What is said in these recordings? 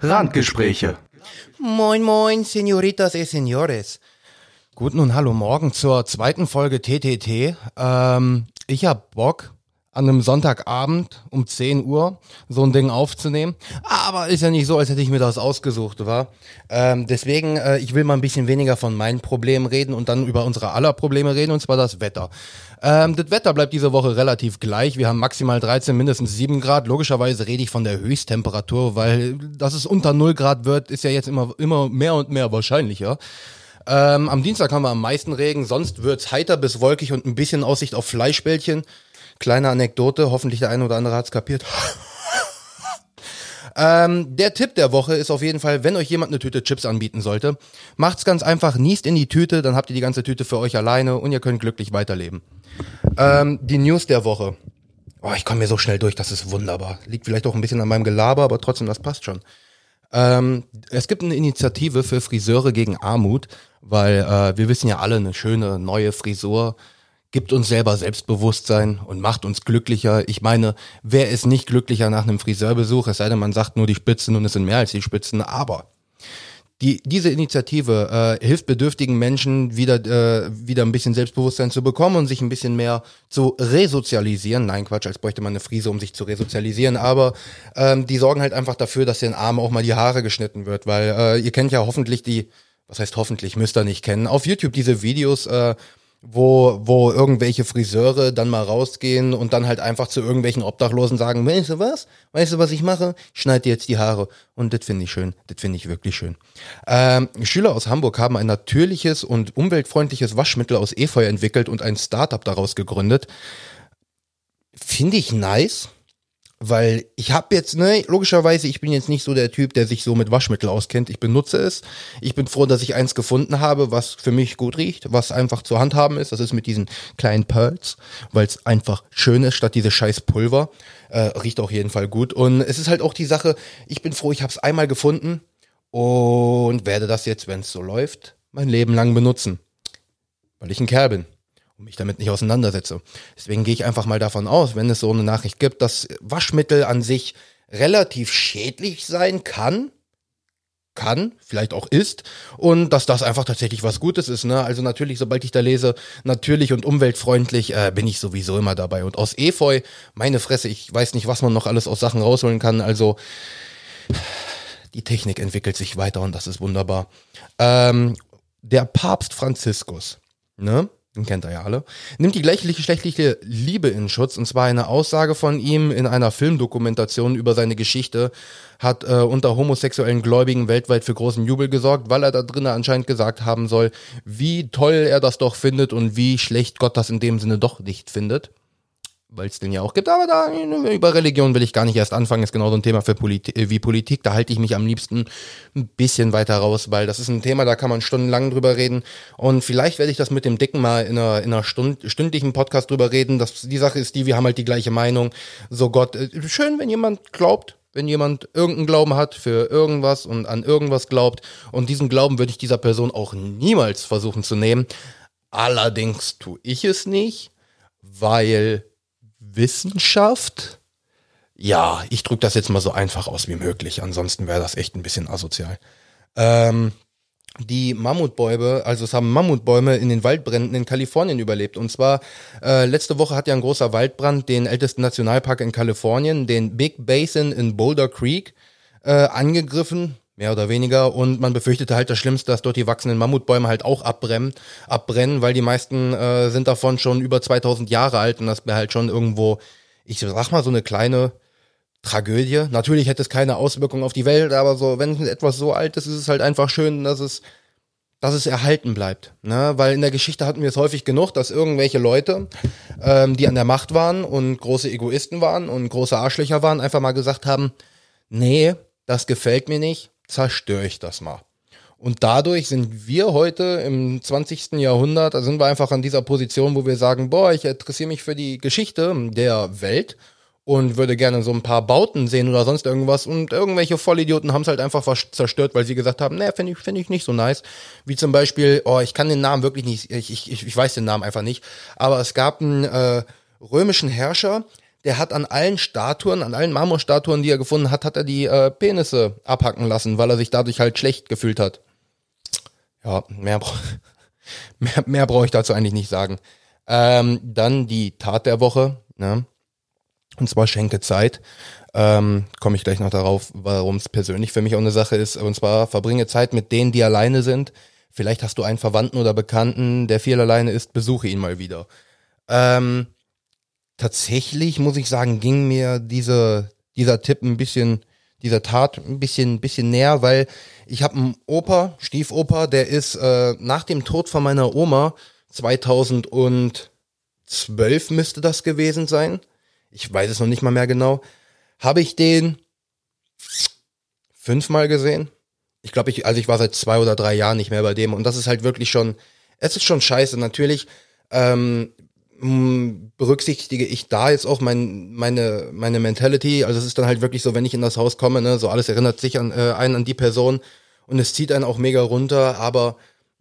Randgespräche. Moin, moin, Senoritas y Senores. Guten und hallo morgen zur zweiten Folge TTT. Ähm, ich hab Bock, an einem Sonntagabend um 10 Uhr so ein Ding aufzunehmen. Aber ist ja nicht so, als hätte ich mir das ausgesucht, war. Ähm, deswegen, äh, ich will mal ein bisschen weniger von meinen Problemen reden und dann über unsere aller Probleme reden, und zwar das Wetter. Ähm, das Wetter bleibt diese Woche relativ gleich. Wir haben maximal 13, mindestens 7 Grad. Logischerweise rede ich von der Höchsttemperatur, weil dass es unter 0 Grad wird, ist ja jetzt immer, immer mehr und mehr wahrscheinlicher. Ähm, am Dienstag haben wir am meisten Regen, sonst wird's heiter bis wolkig und ein bisschen Aussicht auf Fleischbällchen. Kleine Anekdote, hoffentlich der eine oder andere hat's kapiert. ähm, der Tipp der Woche ist auf jeden Fall, wenn euch jemand eine Tüte Chips anbieten sollte, macht's ganz einfach, niest in die Tüte, dann habt ihr die ganze Tüte für euch alleine und ihr könnt glücklich weiterleben. Ähm, die News der Woche. Oh, ich komme mir so schnell durch, das ist wunderbar. Liegt vielleicht auch ein bisschen an meinem Gelaber, aber trotzdem, das passt schon. Ähm, es gibt eine Initiative für Friseure gegen Armut, weil äh, wir wissen ja alle, eine schöne neue Frisur gibt uns selber Selbstbewusstsein und macht uns glücklicher. Ich meine, wer ist nicht glücklicher nach einem Friseurbesuch? Es sei denn, man sagt nur die Spitzen und es sind mehr als die Spitzen. Aber die, diese Initiative äh, hilft bedürftigen Menschen wieder, äh, wieder ein bisschen Selbstbewusstsein zu bekommen und sich ein bisschen mehr zu resozialisieren. Nein, Quatsch, als bräuchte man eine Frise, um sich zu resozialisieren. Aber ähm, die sorgen halt einfach dafür, dass den Armen auch mal die Haare geschnitten wird. Weil äh, ihr kennt ja hoffentlich die, was heißt hoffentlich, müsst ihr nicht kennen, auf YouTube diese Videos, äh, wo, wo irgendwelche Friseure dann mal rausgehen und dann halt einfach zu irgendwelchen Obdachlosen sagen, weißt du was? Weißt du, was ich mache? Ich schneide dir jetzt die Haare. Und das finde ich schön. Das finde ich wirklich schön. Ähm, Schüler aus Hamburg haben ein natürliches und umweltfreundliches Waschmittel aus Efeu entwickelt und ein Startup daraus gegründet. Finde ich nice. Weil ich habe jetzt, ne, logischerweise, ich bin jetzt nicht so der Typ, der sich so mit Waschmittel auskennt. Ich benutze es. Ich bin froh, dass ich eins gefunden habe, was für mich gut riecht, was einfach zu handhaben ist. Das ist mit diesen kleinen Pearls, weil es einfach schön ist, statt diese scheiß Pulver. Äh, riecht auf jeden Fall gut. Und es ist halt auch die Sache, ich bin froh, ich habe es einmal gefunden und werde das jetzt, wenn es so läuft, mein Leben lang benutzen. Weil ich ein Kerl bin und mich damit nicht auseinandersetze. Deswegen gehe ich einfach mal davon aus, wenn es so eine Nachricht gibt, dass Waschmittel an sich relativ schädlich sein kann, kann, vielleicht auch ist, und dass das einfach tatsächlich was Gutes ist. Ne? Also natürlich, sobald ich da lese, natürlich und umweltfreundlich, äh, bin ich sowieso immer dabei. Und aus Efeu, meine Fresse, ich weiß nicht, was man noch alles aus Sachen rausholen kann. Also die Technik entwickelt sich weiter und das ist wunderbar. Ähm, der Papst Franziskus, ne? Den kennt er ja alle, nimmt die gleichgeschlechtliche Liebe in Schutz. Und zwar eine Aussage von ihm in einer Filmdokumentation über seine Geschichte. Hat äh, unter homosexuellen Gläubigen weltweit für großen Jubel gesorgt, weil er da drinnen anscheinend gesagt haben soll, wie toll er das doch findet und wie schlecht Gott das in dem Sinne doch nicht findet weil es den ja auch gibt, aber da über Religion will ich gar nicht erst anfangen, ist genau so ein Thema für Polit äh, wie Politik, da halte ich mich am liebsten ein bisschen weiter raus, weil das ist ein Thema, da kann man stundenlang drüber reden. Und vielleicht werde ich das mit dem Dicken mal in einer, in einer Stund, stündlichen Podcast drüber reden, das, die Sache ist die, wir haben halt die gleiche Meinung, so Gott, äh, schön, wenn jemand glaubt, wenn jemand irgendeinen Glauben hat für irgendwas und an irgendwas glaubt. Und diesen Glauben würde ich dieser Person auch niemals versuchen zu nehmen, allerdings tue ich es nicht, weil Wissenschaft. Ja, ich drücke das jetzt mal so einfach aus wie möglich. Ansonsten wäre das echt ein bisschen asozial. Ähm, die Mammutbäume, also es haben Mammutbäume in den Waldbränden in Kalifornien überlebt. Und zwar äh, letzte Woche hat ja ein großer Waldbrand den ältesten Nationalpark in Kalifornien, den Big Basin in Boulder Creek, äh, angegriffen mehr oder weniger. Und man befürchtete halt das Schlimmste, dass dort die wachsenden Mammutbäume halt auch abbrennen, abbrennen weil die meisten äh, sind davon schon über 2000 Jahre alt und das wäre halt schon irgendwo, ich sag mal, so eine kleine Tragödie. Natürlich hätte es keine Auswirkungen auf die Welt, aber so, wenn etwas so alt ist, ist es halt einfach schön, dass es dass es erhalten bleibt. Ne? Weil in der Geschichte hatten wir es häufig genug, dass irgendwelche Leute, ähm, die an der Macht waren und große Egoisten waren und große Arschlöcher waren, einfach mal gesagt haben, nee, das gefällt mir nicht, zerstöre ich das mal. Und dadurch sind wir heute im 20. Jahrhundert, da sind wir einfach an dieser Position, wo wir sagen, boah, ich interessiere mich für die Geschichte der Welt und würde gerne so ein paar Bauten sehen oder sonst irgendwas. Und irgendwelche Vollidioten haben es halt einfach zerstört, weil sie gesagt haben, nee, finde ich, finde ich nicht so nice. Wie zum Beispiel, oh, ich kann den Namen wirklich nicht, ich, ich, ich weiß den Namen einfach nicht, aber es gab einen äh, römischen Herrscher, der hat an allen Statuen, an allen Marmorstatuen, die er gefunden hat, hat er die äh, Penisse abhacken lassen, weil er sich dadurch halt schlecht gefühlt hat. Ja, mehr, bra mehr, mehr brauche ich dazu eigentlich nicht sagen. Ähm, dann die Tat der Woche, ne? und zwar Schenkezeit. Ähm, Komme ich gleich noch darauf, warum es persönlich für mich auch eine Sache ist. Und zwar verbringe Zeit mit denen, die alleine sind. Vielleicht hast du einen Verwandten oder Bekannten, der viel alleine ist, besuche ihn mal wieder. Ähm, tatsächlich muss ich sagen, ging mir diese, dieser Tipp ein bisschen, dieser Tat ein bisschen, bisschen näher, weil ich habe einen Opa, Stiefoper, der ist äh, nach dem Tod von meiner Oma 2012 müsste das gewesen sein. Ich weiß es noch nicht mal mehr genau. Habe ich den fünfmal gesehen. Ich glaube, ich, also ich war seit zwei oder drei Jahren nicht mehr bei dem und das ist halt wirklich schon, es ist schon scheiße. Natürlich ähm, berücksichtige ich da jetzt auch mein, meine, meine Mentality. Also es ist dann halt wirklich so, wenn ich in das Haus komme, ne, so alles erinnert sich an äh, einen an die Person und es zieht einen auch mega runter, aber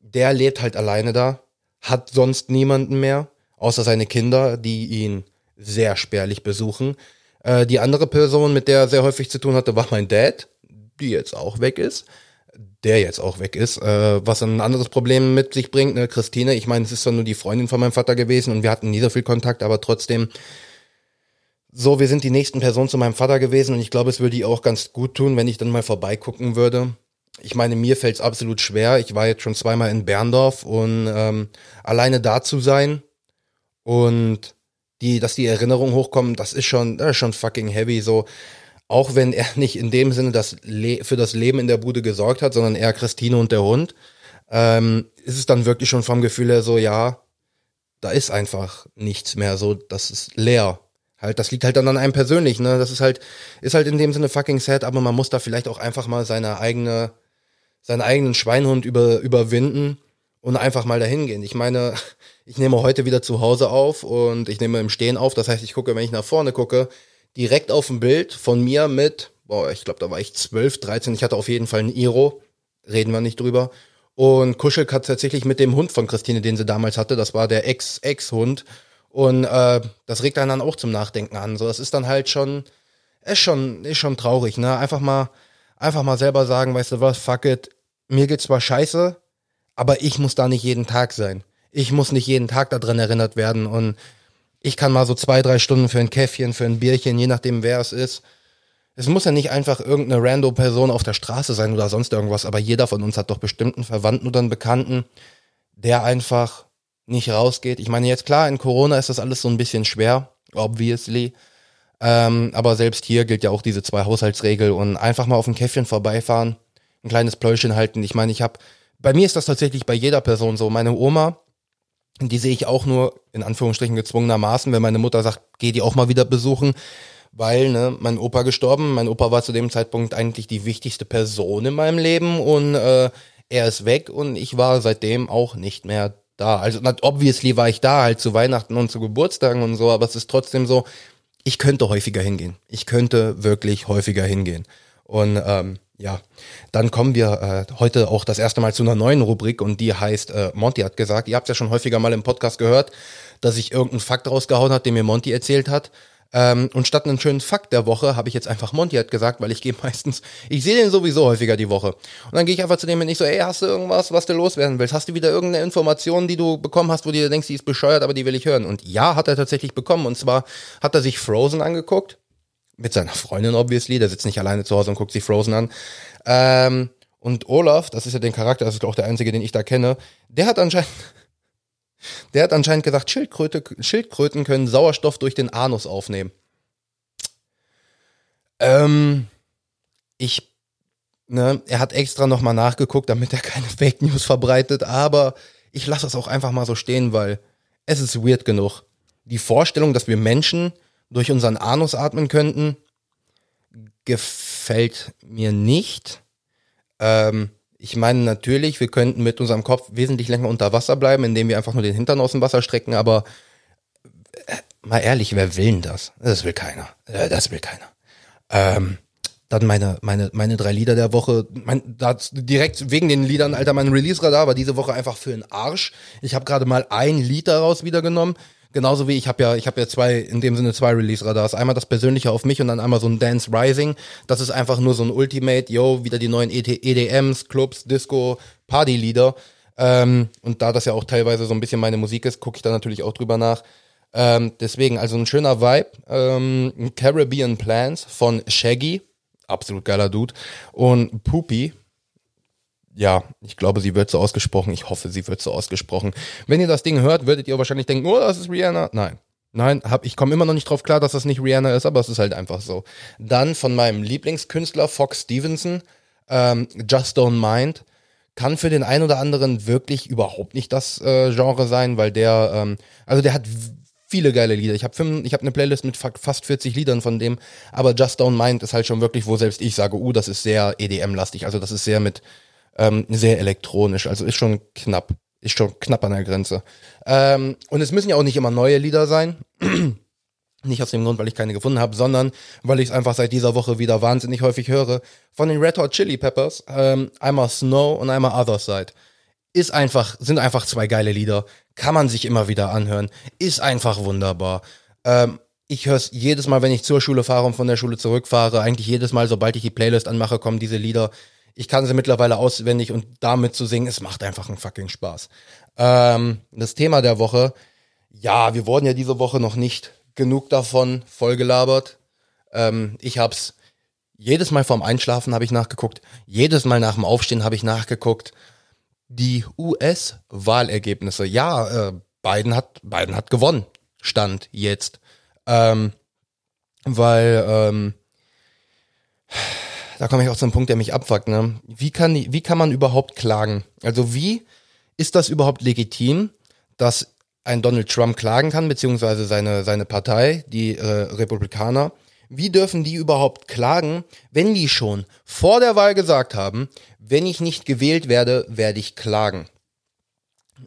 der lebt halt alleine da, hat sonst niemanden mehr, außer seine Kinder, die ihn sehr spärlich besuchen. Äh, die andere Person, mit der er sehr häufig zu tun hatte, war mein Dad, die jetzt auch weg ist der jetzt auch weg ist, äh, was ein anderes Problem mit sich bringt. Ne? Christine, ich meine, es ist zwar nur die Freundin von meinem Vater gewesen und wir hatten nie so viel Kontakt, aber trotzdem, so, wir sind die nächsten Personen zu meinem Vater gewesen und ich glaube, es würde ihr auch ganz gut tun, wenn ich dann mal vorbeigucken würde. Ich meine, mir fällt es absolut schwer. Ich war jetzt schon zweimal in Berndorf und ähm, alleine da zu sein und die, dass die Erinnerungen hochkommen, das ist schon, das ist schon fucking heavy. So, auch wenn er nicht in dem Sinne das für das Leben in der Bude gesorgt hat, sondern eher Christine und der Hund, ähm, ist es dann wirklich schon vom Gefühl her so, ja, da ist einfach nichts mehr, so, das ist leer. Halt, das liegt halt dann an einem persönlich, ne? Das ist halt, ist halt in dem Sinne fucking sad, aber man muss da vielleicht auch einfach mal seine eigene, seinen eigenen Schweinhund über, überwinden und einfach mal dahin gehen. Ich meine, ich nehme heute wieder zu Hause auf und ich nehme im Stehen auf. Das heißt, ich gucke, wenn ich nach vorne gucke, direkt auf dem Bild von mir mit, boah, ich glaube, da war ich 12, 13, ich hatte auf jeden Fall ein Iro, reden wir nicht drüber. Und kuschelt hat tatsächlich mit dem Hund von Christine, den sie damals hatte, das war der Ex-Ex-Hund. Und äh, das regt einen dann auch zum Nachdenken an. So, das ist dann halt schon, ist schon, ist schon traurig, ne? Einfach mal, einfach mal selber sagen, weißt du was, fuck it, mir geht's zwar scheiße, aber ich muss da nicht jeden Tag sein. Ich muss nicht jeden Tag daran erinnert werden und ich kann mal so zwei, drei Stunden für ein Käffchen, für ein Bierchen, je nachdem wer es ist. Es muss ja nicht einfach irgendeine random Person auf der Straße sein oder sonst irgendwas, aber jeder von uns hat doch bestimmt einen Verwandten oder einen Bekannten, der einfach nicht rausgeht. Ich meine, jetzt klar, in Corona ist das alles so ein bisschen schwer, obviously. Ähm, aber selbst hier gilt ja auch diese zwei Haushaltsregel und einfach mal auf ein Käffchen vorbeifahren, ein kleines Pläuschen halten. Ich meine, ich habe, bei mir ist das tatsächlich bei jeder Person so. Meine Oma, die sehe ich auch nur in Anführungsstrichen gezwungenermaßen, wenn meine Mutter sagt, geh die auch mal wieder besuchen, weil ne, mein Opa gestorben, mein Opa war zu dem Zeitpunkt eigentlich die wichtigste Person in meinem Leben und äh, er ist weg und ich war seitdem auch nicht mehr da. Also obviously war ich da halt zu Weihnachten und zu Geburtstagen und so, aber es ist trotzdem so, ich könnte häufiger hingehen. Ich könnte wirklich häufiger hingehen. Und ähm, ja, dann kommen wir äh, heute auch das erste Mal zu einer neuen Rubrik und die heißt äh, Monty hat gesagt. Ihr habt ja schon häufiger mal im Podcast gehört, dass ich irgendeinen Fakt rausgehauen hat, den mir Monty erzählt hat. Ähm, und statt einen schönen Fakt der Woche habe ich jetzt einfach Monty hat gesagt, weil ich gehe meistens, ich sehe den sowieso häufiger die Woche. Und dann gehe ich einfach zu dem und ich so, ey, hast du irgendwas, was du loswerden willst? Hast du wieder irgendeine Information, die du bekommen hast, wo du dir denkst, die ist bescheuert, aber die will ich hören? Und ja, hat er tatsächlich bekommen. Und zwar hat er sich Frozen angeguckt mit seiner Freundin, obviously. Der sitzt nicht alleine zu Hause und guckt sich Frozen an. Ähm, und Olaf, das ist ja den Charakter, das ist auch der einzige, den ich da kenne, der hat anscheinend, der hat anscheinend gesagt, Schildkröte, Schildkröten können Sauerstoff durch den Anus aufnehmen. Ähm, ich, ne, er hat extra nochmal nachgeguckt, damit er keine Fake News verbreitet, aber ich lasse das auch einfach mal so stehen, weil es ist weird genug. Die Vorstellung, dass wir Menschen durch unseren Anus atmen könnten, gefällt mir nicht. Ähm, ich meine natürlich, wir könnten mit unserem Kopf wesentlich länger unter Wasser bleiben, indem wir einfach nur den Hintern aus dem Wasser strecken, aber äh, mal ehrlich, wer will denn das? Das will keiner. Äh, das will keiner. Ähm, dann meine, meine, meine drei Lieder der Woche. Mein, da direkt wegen den Liedern, Alter, mein Release-Radar war diese Woche einfach für den Arsch. Ich habe gerade mal ein Lied daraus wieder genommen. Genauso wie ich habe ja, ich habe ja zwei, in dem Sinne zwei Release-Radars. Einmal das persönliche auf mich und dann einmal so ein Dance Rising. Das ist einfach nur so ein Ultimate, yo, wieder die neuen EDMs, Clubs, Disco, Party-Lieder. Ähm, und da das ja auch teilweise so ein bisschen meine Musik ist, gucke ich da natürlich auch drüber nach. Ähm, deswegen, also ein schöner Vibe. Ähm, Caribbean Plans von Shaggy, absolut geiler Dude. Und Poopy, ja, ich glaube, sie wird so ausgesprochen. Ich hoffe, sie wird so ausgesprochen. Wenn ihr das Ding hört, würdet ihr wahrscheinlich denken, oh, das ist Rihanna. Nein. Nein, hab, ich komme immer noch nicht drauf klar, dass das nicht Rihanna ist, aber es ist halt einfach so. Dann von meinem Lieblingskünstler Fox Stevenson, ähm, Just Don't Mind, kann für den einen oder anderen wirklich überhaupt nicht das äh, Genre sein, weil der, ähm, also der hat viele geile Lieder. Ich habe hab eine Playlist mit fast 40 Liedern von dem, aber Just Don't Mind ist halt schon wirklich, wo selbst ich sage, uh, das ist sehr EDM-lastig, also das ist sehr mit ähm, sehr elektronisch, also ist schon knapp, ist schon knapp an der Grenze. Ähm, und es müssen ja auch nicht immer neue Lieder sein. Nicht aus dem Grund, weil ich keine gefunden habe, sondern weil ich es einfach seit dieser Woche wieder wahnsinnig häufig höre. Von den Red Hot Chili Peppers, ähm, einmal Snow und einmal Other Side. Ist einfach, sind einfach zwei geile Lieder. Kann man sich immer wieder anhören. Ist einfach wunderbar. Ähm, ich höre es jedes Mal, wenn ich zur Schule fahre und von der Schule zurückfahre. Eigentlich jedes Mal, sobald ich die Playlist anmache, kommen diese Lieder. Ich kann sie mittlerweile auswendig und damit zu singen, es macht einfach einen fucking Spaß. Ähm, das Thema der Woche, ja, wir wurden ja diese Woche noch nicht genug davon vollgelabert. Ähm, ich hab's jedes Mal vorm Einschlafen habe ich nachgeguckt, jedes Mal nach dem Aufstehen habe ich nachgeguckt. Die US-Wahlergebnisse, ja, äh, Biden hat Biden hat gewonnen, stand jetzt, ähm, weil ähm, da komme ich auch zum Punkt, der mich abfuckt. Ne? Wie, kann, wie kann man überhaupt klagen? Also wie ist das überhaupt legitim, dass ein Donald Trump klagen kann, beziehungsweise seine, seine Partei, die äh, Republikaner? Wie dürfen die überhaupt klagen, wenn die schon vor der Wahl gesagt haben, wenn ich nicht gewählt werde, werde ich klagen?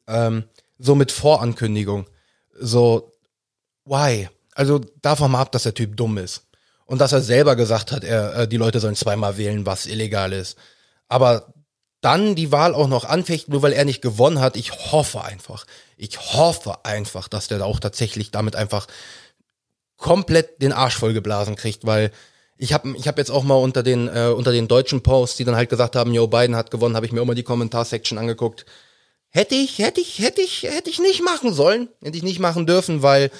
Ähm, so mit Vorankündigung. So, why? Also davon mal ab, dass der Typ dumm ist und dass er selber gesagt hat, er, äh, die Leute sollen zweimal wählen, was illegal ist. Aber dann die Wahl auch noch anfechten, nur weil er nicht gewonnen hat. Ich hoffe einfach, ich hoffe einfach, dass der auch tatsächlich damit einfach komplett den Arsch vollgeblasen kriegt, weil ich habe ich hab jetzt auch mal unter den äh, unter den deutschen Posts, die dann halt gesagt haben, Joe Biden hat gewonnen, habe ich mir auch mal die Kommentarsection angeguckt. Hätte ich, hätte ich, hätte ich, hätte ich nicht machen sollen, hätte ich nicht machen dürfen, weil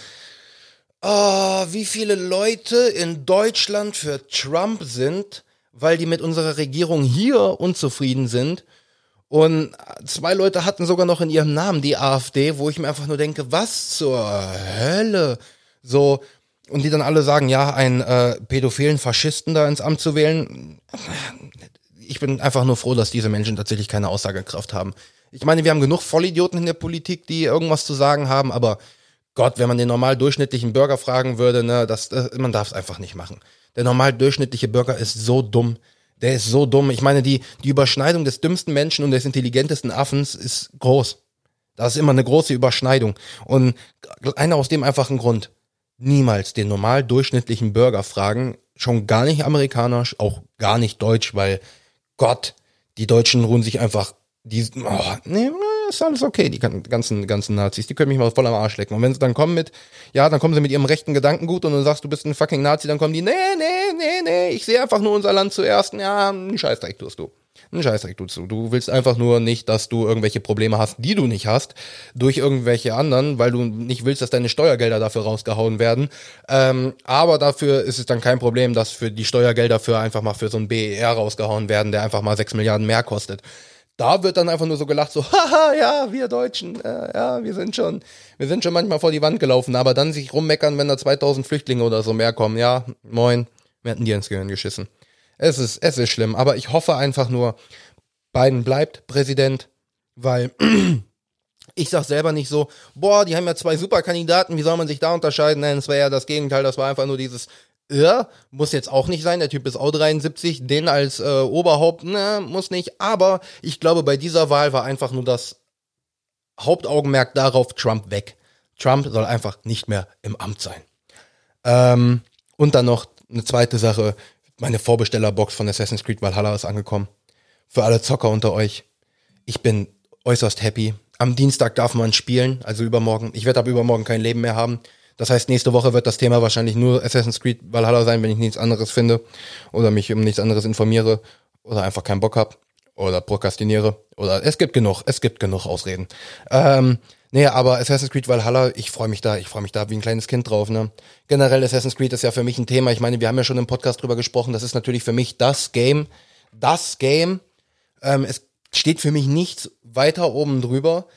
oh, wie viele Leute in Deutschland für Trump sind, weil die mit unserer Regierung hier unzufrieden sind. Und zwei Leute hatten sogar noch in ihrem Namen die AfD, wo ich mir einfach nur denke, was zur Hölle? So, und die dann alle sagen, ja, einen äh, pädophilen Faschisten da ins Amt zu wählen. Ich bin einfach nur froh, dass diese Menschen tatsächlich keine Aussagekraft haben. Ich meine, wir haben genug Vollidioten in der Politik, die irgendwas zu sagen haben, aber Gott, wenn man den normal durchschnittlichen Bürger fragen würde, ne, das, das man darf es einfach nicht machen. Der normal durchschnittliche Bürger ist so dumm. Der ist so dumm. Ich meine, die, die Überschneidung des dümmsten Menschen und des intelligentesten Affens ist groß. Das ist immer eine große Überschneidung. Und einer aus dem einfachen Grund. Niemals den normal durchschnittlichen Bürger fragen, schon gar nicht amerikanisch, auch gar nicht deutsch, weil Gott, die Deutschen ruhen sich einfach, die, oh, nee, ist alles okay, die ganzen, ganzen Nazis, die können mich mal voll am Arsch lecken. Und wenn sie dann kommen mit, ja, dann kommen sie mit ihrem rechten Gedankengut und du sagst, du bist ein fucking Nazi, dann kommen die, nee, nee, nee, nee, ich sehe einfach nur unser Land zuerst. Ja, einen Scheißdreck tust du. Einen Scheißdreck tust du. Du willst einfach nur nicht, dass du irgendwelche Probleme hast, die du nicht hast, durch irgendwelche anderen, weil du nicht willst, dass deine Steuergelder dafür rausgehauen werden. Ähm, aber dafür ist es dann kein Problem, dass für die Steuergelder für einfach mal für so ein BER rausgehauen werden, der einfach mal sechs Milliarden mehr kostet. Da wird dann einfach nur so gelacht, so, haha, ja, wir Deutschen, äh, ja, wir sind schon, wir sind schon manchmal vor die Wand gelaufen, aber dann sich rummeckern, wenn da 2000 Flüchtlinge oder so mehr kommen, ja, moin, wir hätten dir ins Gehirn geschissen. Es ist, es ist schlimm, aber ich hoffe einfach nur, Biden bleibt Präsident, weil ich sag selber nicht so, boah, die haben ja zwei Superkandidaten, wie soll man sich da unterscheiden? Nein, es wäre ja das Gegenteil, das war einfach nur dieses, ja, muss jetzt auch nicht sein, der Typ ist auch 73, den als äh, Oberhaupt, ne, muss nicht, aber ich glaube, bei dieser Wahl war einfach nur das Hauptaugenmerk darauf, Trump weg. Trump soll einfach nicht mehr im Amt sein. Ähm, und dann noch eine zweite Sache, meine Vorbestellerbox von Assassin's Creed Valhalla ist angekommen. Für alle Zocker unter euch, ich bin äußerst happy. Am Dienstag darf man spielen, also übermorgen. Ich werde ab übermorgen kein Leben mehr haben. Das heißt, nächste Woche wird das Thema wahrscheinlich nur Assassin's Creed Valhalla sein, wenn ich nichts anderes finde oder mich um nichts anderes informiere oder einfach keinen Bock hab oder prokrastiniere oder es gibt genug, es gibt genug Ausreden. Ähm, nee, aber Assassin's Creed Valhalla, ich freue mich da, ich freue mich da wie ein kleines Kind drauf. Ne? Generell Assassin's Creed ist ja für mich ein Thema. Ich meine, wir haben ja schon im Podcast drüber gesprochen. Das ist natürlich für mich das Game, das Game. Ähm, es steht für mich nichts weiter oben drüber.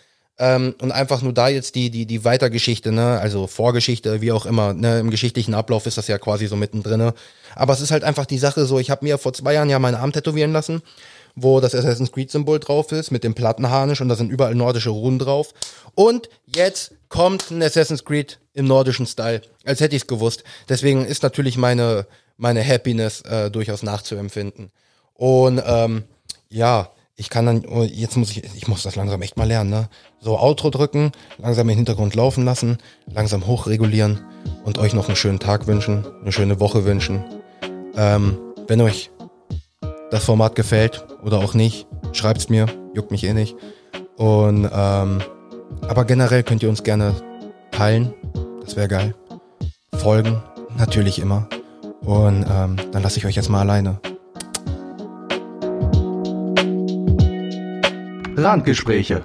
Ähm, und einfach nur da jetzt die, die, die Weitergeschichte, ne, also Vorgeschichte, wie auch immer, ne, im geschichtlichen Ablauf ist das ja quasi so mittendrin. Aber es ist halt einfach die Sache so, ich habe mir vor zwei Jahren ja meinen Arm tätowieren lassen, wo das Assassin's Creed-Symbol drauf ist, mit dem Plattenharnisch und da sind überall nordische Runen drauf. Und jetzt kommt ein Assassin's Creed im nordischen Style, als hätte ich es gewusst. Deswegen ist natürlich meine, meine Happiness äh, durchaus nachzuempfinden. Und ähm, ja, ich kann dann, oh, jetzt muss ich, ich muss das langsam echt mal lernen, ne? So Outro drücken, langsam im Hintergrund laufen lassen, langsam hochregulieren und euch noch einen schönen Tag wünschen, eine schöne Woche wünschen. Ähm, wenn euch das Format gefällt oder auch nicht, schreibt's mir, juckt mich eh nicht. Und ähm, aber generell könnt ihr uns gerne teilen, das wäre geil. Folgen, natürlich immer. Und ähm, dann lasse ich euch jetzt mal alleine. Randgespräche